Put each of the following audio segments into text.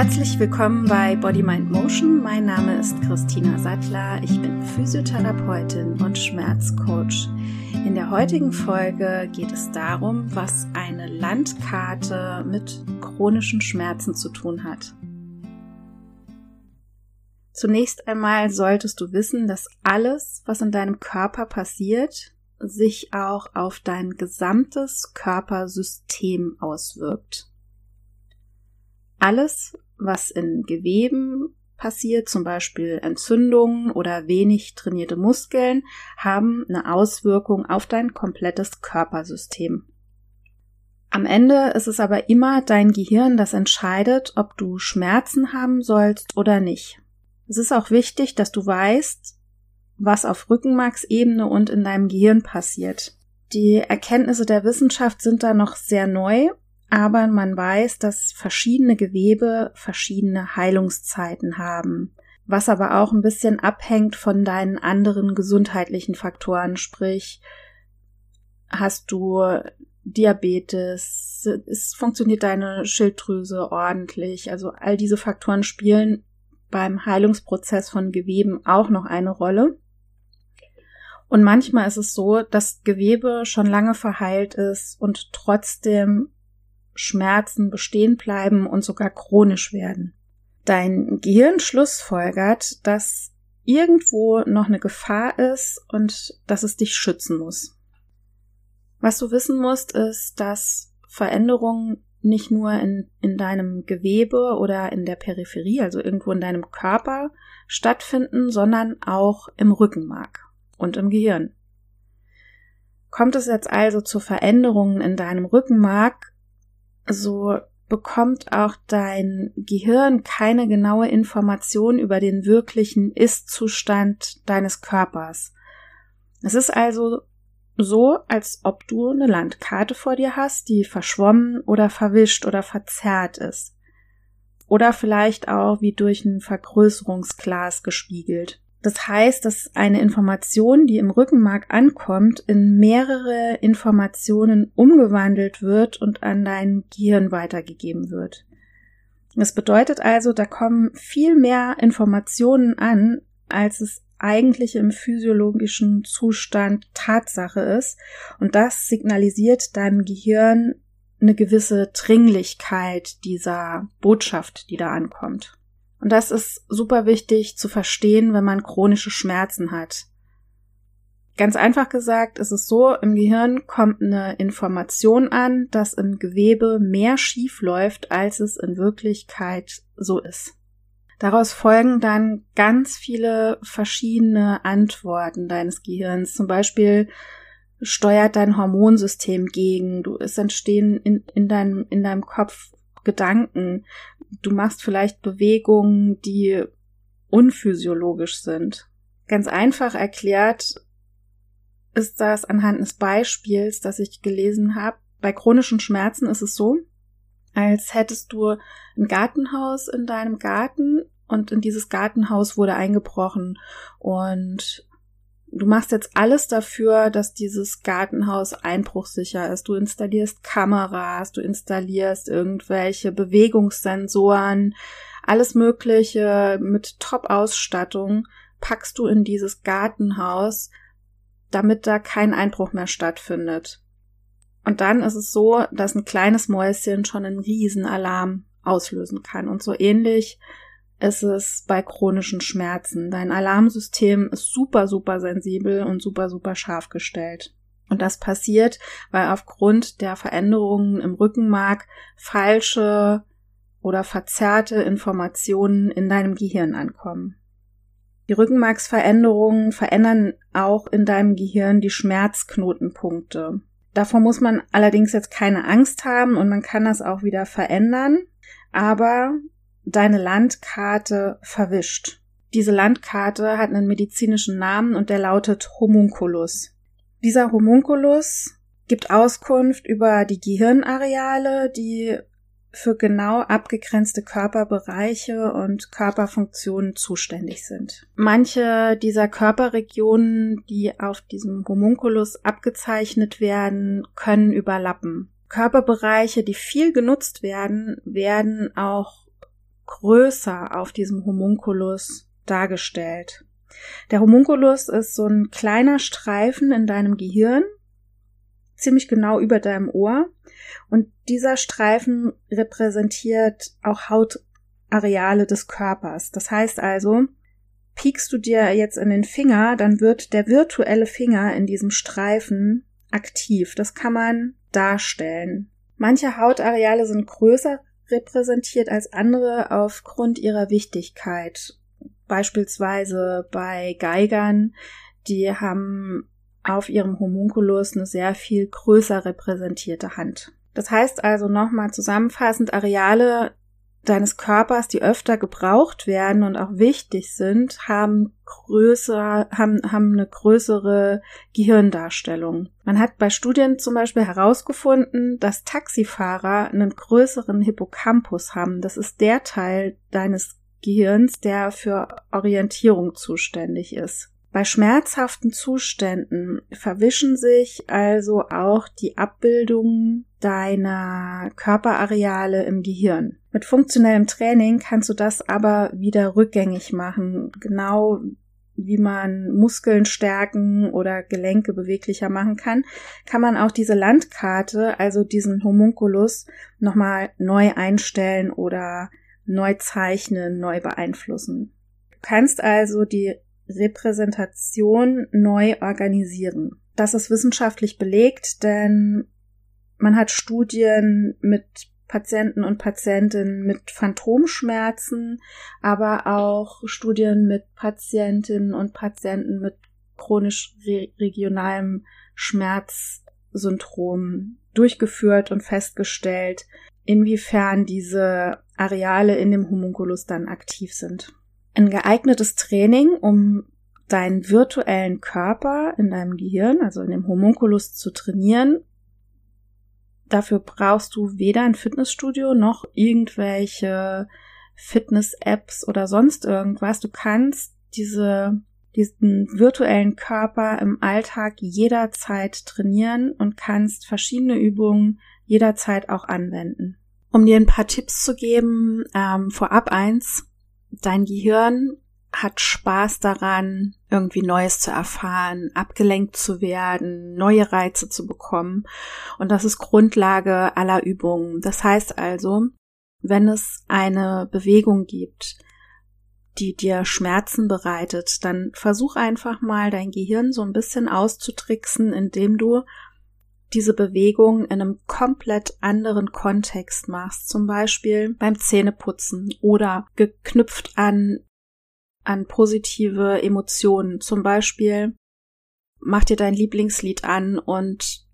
Herzlich willkommen bei Body Mind Motion. Mein Name ist Christina Sattler. Ich bin Physiotherapeutin und Schmerzcoach. In der heutigen Folge geht es darum, was eine Landkarte mit chronischen Schmerzen zu tun hat. Zunächst einmal solltest du wissen, dass alles, was in deinem Körper passiert, sich auch auf dein gesamtes Körpersystem auswirkt. Alles, was in Geweben passiert, zum Beispiel Entzündungen oder wenig trainierte Muskeln, haben eine Auswirkung auf dein komplettes Körpersystem. Am Ende ist es aber immer dein Gehirn, das entscheidet, ob du Schmerzen haben sollst oder nicht. Es ist auch wichtig, dass du weißt, was auf Rückenmarksebene und in deinem Gehirn passiert. Die Erkenntnisse der Wissenschaft sind da noch sehr neu aber man weiß, dass verschiedene Gewebe verschiedene Heilungszeiten haben, was aber auch ein bisschen abhängt von deinen anderen gesundheitlichen Faktoren, sprich, hast du Diabetes, es funktioniert deine Schilddrüse ordentlich, also all diese Faktoren spielen beim Heilungsprozess von Geweben auch noch eine Rolle. Und manchmal ist es so, dass Gewebe schon lange verheilt ist und trotzdem Schmerzen bestehen bleiben und sogar chronisch werden. Dein Gehirn schlussfolgert, dass irgendwo noch eine Gefahr ist und dass es dich schützen muss. Was du wissen musst, ist, dass Veränderungen nicht nur in, in deinem Gewebe oder in der Peripherie, also irgendwo in deinem Körper stattfinden, sondern auch im Rückenmark und im Gehirn. Kommt es jetzt also zu Veränderungen in deinem Rückenmark, so bekommt auch dein Gehirn keine genaue Information über den wirklichen Ist-Zustand deines Körpers. Es ist also so, als ob du eine Landkarte vor dir hast, die verschwommen oder verwischt oder verzerrt ist. Oder vielleicht auch wie durch ein Vergrößerungsglas gespiegelt. Das heißt, dass eine Information, die im Rückenmark ankommt, in mehrere Informationen umgewandelt wird und an dein Gehirn weitergegeben wird. Das bedeutet also, da kommen viel mehr Informationen an, als es eigentlich im physiologischen Zustand Tatsache ist. Und das signalisiert deinem Gehirn eine gewisse Dringlichkeit dieser Botschaft, die da ankommt. Und das ist super wichtig zu verstehen, wenn man chronische Schmerzen hat. Ganz einfach gesagt ist es so, im Gehirn kommt eine Information an, dass im Gewebe mehr schief läuft, als es in Wirklichkeit so ist. Daraus folgen dann ganz viele verschiedene Antworten deines Gehirns. Zum Beispiel steuert dein Hormonsystem gegen. Du, es entstehen in, in, deinem, in deinem Kopf Gedanken. Du machst vielleicht Bewegungen, die unphysiologisch sind. Ganz einfach erklärt ist das anhand des Beispiels, das ich gelesen habe. Bei chronischen Schmerzen ist es so, als hättest du ein Gartenhaus in deinem Garten und in dieses Gartenhaus wurde eingebrochen und du machst jetzt alles dafür, dass dieses Gartenhaus einbruchsicher ist. Du installierst Kameras, du installierst irgendwelche Bewegungssensoren, alles Mögliche mit Top-Ausstattung packst du in dieses Gartenhaus, damit da kein Einbruch mehr stattfindet. Und dann ist es so, dass ein kleines Mäuschen schon einen Riesenalarm auslösen kann. Und so ähnlich ist es bei chronischen Schmerzen. Dein Alarmsystem ist super, super sensibel und super, super scharf gestellt. Und das passiert, weil aufgrund der Veränderungen im Rückenmark falsche oder verzerrte Informationen in deinem Gehirn ankommen. Die Rückenmarksveränderungen verändern auch in deinem Gehirn die Schmerzknotenpunkte. Davor muss man allerdings jetzt keine Angst haben und man kann das auch wieder verändern. Aber deine Landkarte verwischt. Diese Landkarte hat einen medizinischen Namen und der lautet Homunculus. Dieser Homunculus gibt Auskunft über die Gehirnareale, die für genau abgegrenzte Körperbereiche und Körperfunktionen zuständig sind. Manche dieser Körperregionen, die auf diesem Homunculus abgezeichnet werden, können überlappen. Körperbereiche, die viel genutzt werden, werden auch größer auf diesem Homunculus dargestellt. Der Homunculus ist so ein kleiner Streifen in deinem Gehirn, ziemlich genau über deinem Ohr. Und dieser Streifen repräsentiert auch Hautareale des Körpers. Das heißt also, piekst du dir jetzt in den Finger, dann wird der virtuelle Finger in diesem Streifen aktiv. Das kann man darstellen. Manche Hautareale sind größer repräsentiert als andere aufgrund ihrer Wichtigkeit. Beispielsweise bei Geigern, die haben auf ihrem Homunculus eine sehr viel größer repräsentierte Hand. Das heißt also nochmal zusammenfassend, Areale deines Körpers, die öfter gebraucht werden und auch wichtig sind, haben größer, haben, haben eine größere Gehirndarstellung. Man hat bei Studien zum Beispiel herausgefunden, dass Taxifahrer einen größeren Hippocampus haben. Das ist der Teil deines Gehirns, der für Orientierung zuständig ist. Bei schmerzhaften Zuständen verwischen sich also auch die Abbildungen deiner Körperareale im Gehirn. Mit funktionellem Training kannst du das aber wieder rückgängig machen, genau wie man Muskeln stärken oder Gelenke beweglicher machen kann, kann man auch diese Landkarte, also diesen Homunculus, nochmal neu einstellen oder neu zeichnen, neu beeinflussen. Du kannst also die Repräsentation neu organisieren. Das ist wissenschaftlich belegt, denn man hat Studien mit Patienten und Patientinnen mit Phantomschmerzen, aber auch Studien mit Patientinnen und Patienten mit chronisch re regionalem Schmerzsyndrom durchgeführt und festgestellt, inwiefern diese Areale in dem Homunculus dann aktiv sind ein geeignetes Training, um deinen virtuellen Körper in deinem Gehirn, also in dem Homunculus zu trainieren. Dafür brauchst du weder ein Fitnessstudio noch irgendwelche Fitness-Apps oder sonst irgendwas. Du kannst diese, diesen virtuellen Körper im Alltag jederzeit trainieren und kannst verschiedene Übungen jederzeit auch anwenden. Um dir ein paar Tipps zu geben, ähm, vorab eins, dein Gehirn hat Spaß daran, irgendwie Neues zu erfahren, abgelenkt zu werden, neue Reize zu bekommen. Und das ist Grundlage aller Übungen. Das heißt also, wenn es eine Bewegung gibt, die dir Schmerzen bereitet, dann versuch einfach mal dein Gehirn so ein bisschen auszutricksen, indem du diese Bewegung in einem komplett anderen Kontext machst, zum Beispiel beim Zähneputzen oder geknüpft an, an positive Emotionen, zum Beispiel mach dir dein Lieblingslied an und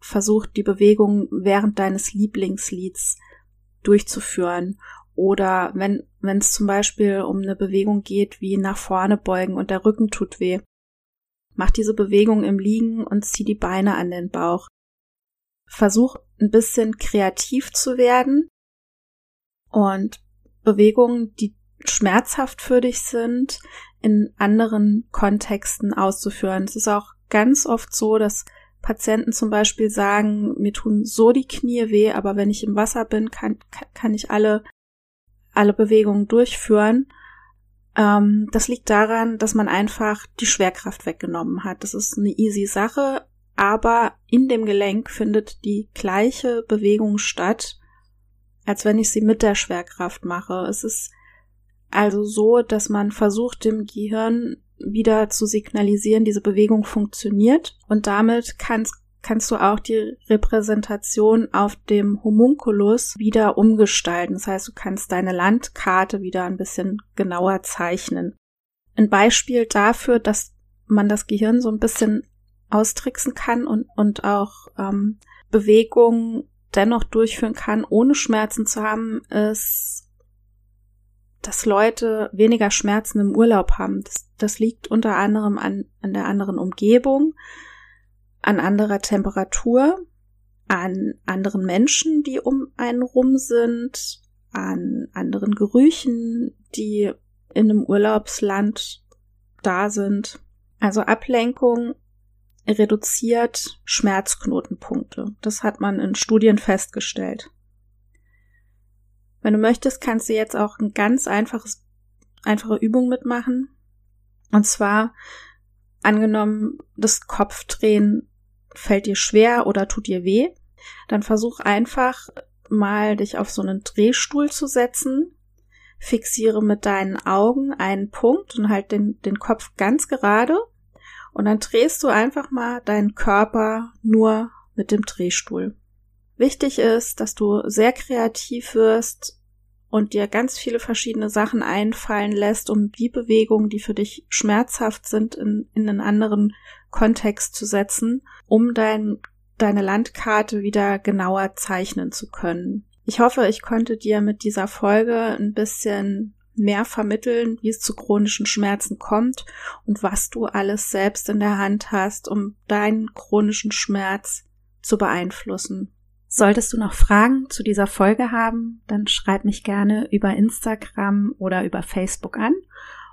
versuch die Bewegung während deines Lieblingslieds durchzuführen. Oder wenn wenn es zum Beispiel um eine Bewegung geht wie nach vorne beugen und der Rücken tut weh, mach diese Bewegung im Liegen und zieh die Beine an den Bauch. Versuch ein bisschen kreativ zu werden und Bewegungen, die schmerzhaft für dich sind, in anderen Kontexten auszuführen. Es ist auch ganz oft so, dass Patienten zum Beispiel sagen, mir tun so die Knie weh, aber wenn ich im Wasser bin, kann, kann ich alle, alle Bewegungen durchführen. Ähm, das liegt daran, dass man einfach die Schwerkraft weggenommen hat. Das ist eine easy Sache, aber in dem Gelenk findet die gleiche Bewegung statt, als wenn ich sie mit der Schwerkraft mache. Es ist also so, dass man versucht, dem Gehirn wieder zu signalisieren, diese Bewegung funktioniert und damit kannst, kannst du auch die Repräsentation auf dem Homunculus wieder umgestalten. Das heißt, du kannst deine Landkarte wieder ein bisschen genauer zeichnen. Ein Beispiel dafür, dass man das Gehirn so ein bisschen austricksen kann und, und auch ähm, Bewegungen dennoch durchführen kann, ohne Schmerzen zu haben, ist, dass Leute weniger Schmerzen im Urlaub haben. Das, das liegt unter anderem an, an der anderen Umgebung, an anderer Temperatur an anderen Menschen, die um einen rum sind, an anderen Gerüchen, die in einem Urlaubsland da sind. Also Ablenkung reduziert Schmerzknotenpunkte. Das hat man in Studien festgestellt. Wenn du möchtest, kannst du jetzt auch ein ganz einfaches, einfache Übung mitmachen. Und zwar, angenommen, das Kopfdrehen fällt dir schwer oder tut dir weh, dann versuch einfach mal dich auf so einen Drehstuhl zu setzen, fixiere mit deinen Augen einen Punkt und halt den, den Kopf ganz gerade und dann drehst du einfach mal deinen Körper nur mit dem Drehstuhl. Wichtig ist, dass du sehr kreativ wirst und dir ganz viele verschiedene Sachen einfallen lässt, um die Bewegungen, die für dich schmerzhaft sind, in, in einen anderen Kontext zu setzen, um dein, deine Landkarte wieder genauer zeichnen zu können. Ich hoffe, ich konnte dir mit dieser Folge ein bisschen mehr vermitteln, wie es zu chronischen Schmerzen kommt und was du alles selbst in der Hand hast, um deinen chronischen Schmerz zu beeinflussen. Solltest du noch Fragen zu dieser Folge haben, dann schreib mich gerne über Instagram oder über Facebook an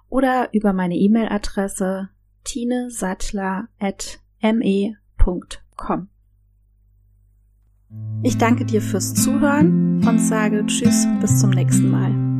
oder über meine E-Mail-Adresse tinesattler.me.com. Ich danke dir fürs Zuhören und sage Tschüss bis zum nächsten Mal.